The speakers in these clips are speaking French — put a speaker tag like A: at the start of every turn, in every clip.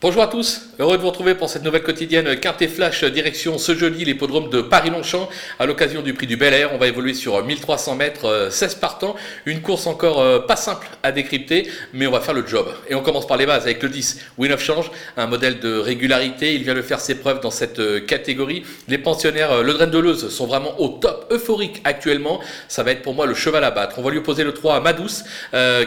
A: Bonjour à tous, heureux de vous retrouver pour cette nouvelle quotidienne Quintet Flash direction ce jeudi l'hippodrome de Paris-Longchamp à l'occasion du prix du Bel Air. On va évoluer sur 1300 mètres, 16 euh, partants, une course encore euh, pas simple à décrypter, mais on va faire le job. Et on commence par les bases avec le 10, Win of Change, un modèle de régularité. Il vient de faire ses preuves dans cette euh, catégorie. Les pensionnaires Le Drain de Leuze sont vraiment au top euphorique actuellement. Ça va être pour moi le cheval à battre. On va lui opposer le 3 à Madouce,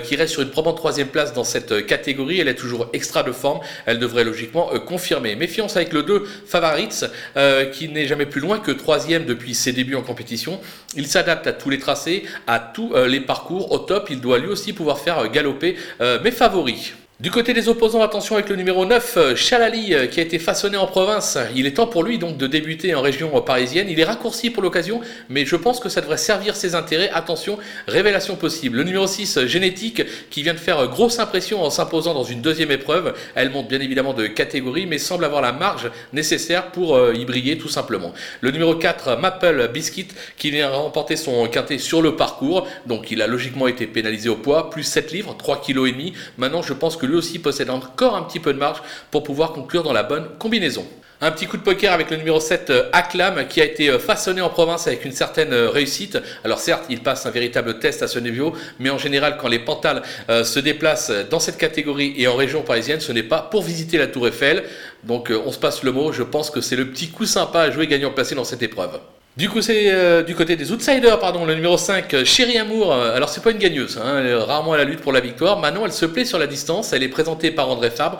A: qui reste sur une probante troisième place dans cette catégorie. Elle est toujours extra de forme. Devrait logiquement euh, confirmer. Méfiance avec le 2 Favaritz, euh, qui n'est jamais plus loin que troisième depuis ses débuts en compétition. Il s'adapte à tous les tracés, à tous euh, les parcours. Au top, il doit lui aussi pouvoir faire galoper mes favoris. Du côté des opposants, attention avec le numéro 9, euh, Chalali, euh, qui a été façonné en province. Il est temps pour lui donc de débuter en région parisienne. Il est raccourci pour l'occasion, mais je pense que ça devrait servir ses intérêts. Attention, révélation possible. Le numéro 6, Génétique, qui vient de faire grosse impression en s'imposant dans une deuxième épreuve. Elle monte bien évidemment de catégorie, mais semble avoir la marge nécessaire pour euh, y briller tout simplement. Le numéro 4, Maple Biscuit, qui vient remporter son quintet sur le parcours. Donc il a logiquement été pénalisé au poids, plus 7 livres, 3,5 kg. Maintenant, je pense que lui aussi possède encore un petit peu de marge pour pouvoir conclure dans la bonne combinaison. Un petit coup de poker avec le numéro 7 euh, Acclam qui a été euh, façonné en province avec une certaine euh, réussite. Alors certes, il passe un véritable test à ce niveau, mais en général quand les Pantales se déplacent dans cette catégorie et en région parisienne, ce n'est pas pour visiter la Tour Eiffel. Donc on se passe le mot, je pense que c'est le petit coup sympa à jouer gagnant placé dans cette épreuve. Du coup, c'est euh, du côté des outsiders, pardon, le numéro 5, euh, Chérie Amour. Euh, alors, c'est pas une gagneuse, hein, elle est rarement à la lutte pour la victoire. Maintenant, elle se plaît sur la distance. Elle est présentée par André Fabre.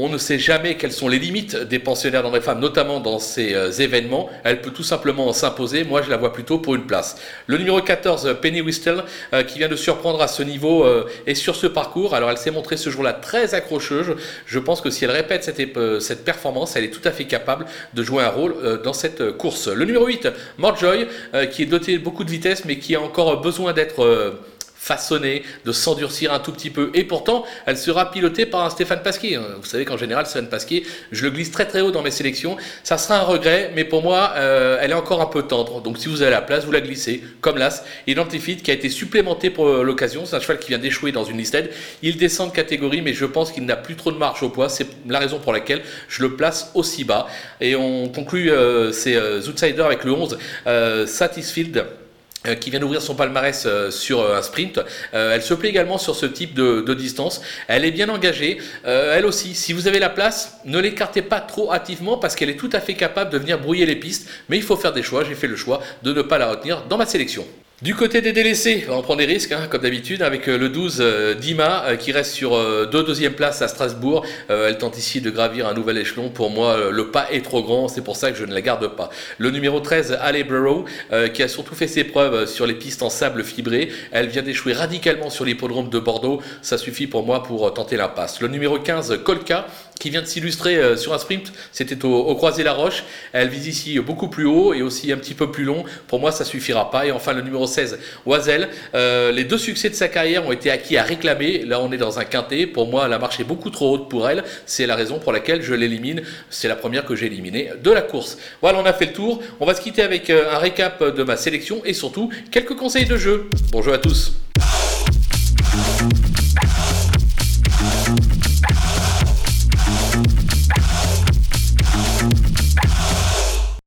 A: On ne sait jamais quelles sont les limites des pensionnaires d'André Femmes, notamment dans ces euh, événements. Elle peut tout simplement s'imposer. Moi, je la vois plutôt pour une place. Le numéro 14, Penny Whistle, euh, qui vient de surprendre à ce niveau euh, et sur ce parcours. Alors, elle s'est montrée ce jour-là très accrocheuse. Je pense que si elle répète cette, performance, elle est tout à fait capable de jouer un rôle dans cette course. Le numéro 8, Morjoy, qui est doté de beaucoup de vitesse, mais qui a encore besoin d'être façonnée, de s'endurcir un tout petit peu. Et pourtant, elle sera pilotée par un Stéphane Pasquier. Hein. Vous savez qu'en général, Stéphane Pasquier, je le glisse très très haut dans mes sélections. Ça sera un regret, mais pour moi, euh, elle est encore un peu tendre. Donc si vous avez la place, vous la glissez, comme l'As. Identifit, qui a été supplémenté pour euh, l'occasion. C'est un cheval qui vient d'échouer dans une listed. Il descend de catégorie, mais je pense qu'il n'a plus trop de marge au poids. C'est la raison pour laquelle je le place aussi bas. Et on conclut euh, ces outsiders avec le 11, Satisfield. Euh, qui vient d'ouvrir son palmarès euh, sur euh, un sprint. elle se plaît également sur ce type de, distance. Elle est bien engagée. elle aussi, si vous avez la place, ne l'écartez pas trop hâtivement parce qu'elle est tout à fait capable de venir brouiller les pistes. Mais il faut faire des choix. J'ai fait le choix de ne pas la retenir dans ma sélection. Du côté des délaissés, on prend des risques, hein, comme d'habitude, avec euh, le 12 euh, Dima euh, qui reste sur deux deuxième place à Strasbourg. elle tente ici de gravir un nouvel échelon. Pour moi, le pas est trop grand, c'est pour ça que je ne la garde pas. Le numéro 13, Ale Burrow, qui a surtout fait ses preuves sur les pistes en sable fibré. Elle vient d'échouer radicalement sur l'hippodrome de Bordeaux. Ça suffit pour moi pour tenter l'impasse. Le numéro 15, Kolka, qui vient de s'illustrer sur un sprint, c'était au, au Croisé-la-Roche. Elle vise ici beaucoup plus haut et aussi un petit peu plus long. Pour moi, ça suffira pas. Et enfin, le numéro 16, Oisel. Euh, les deux succès de sa carrière ont été acquis à réclamer. Là, on est dans un quintet. Pour moi, la marche est beaucoup trop haute pour elle. C'est la raison pour laquelle je l'élimine. C'est la première que j'ai éliminée de la course. Voilà, on a fait le tour. On va se quitter avec euh, un récap de ma sélection et surtout quelques conseils de jeu. Bonjour à tous.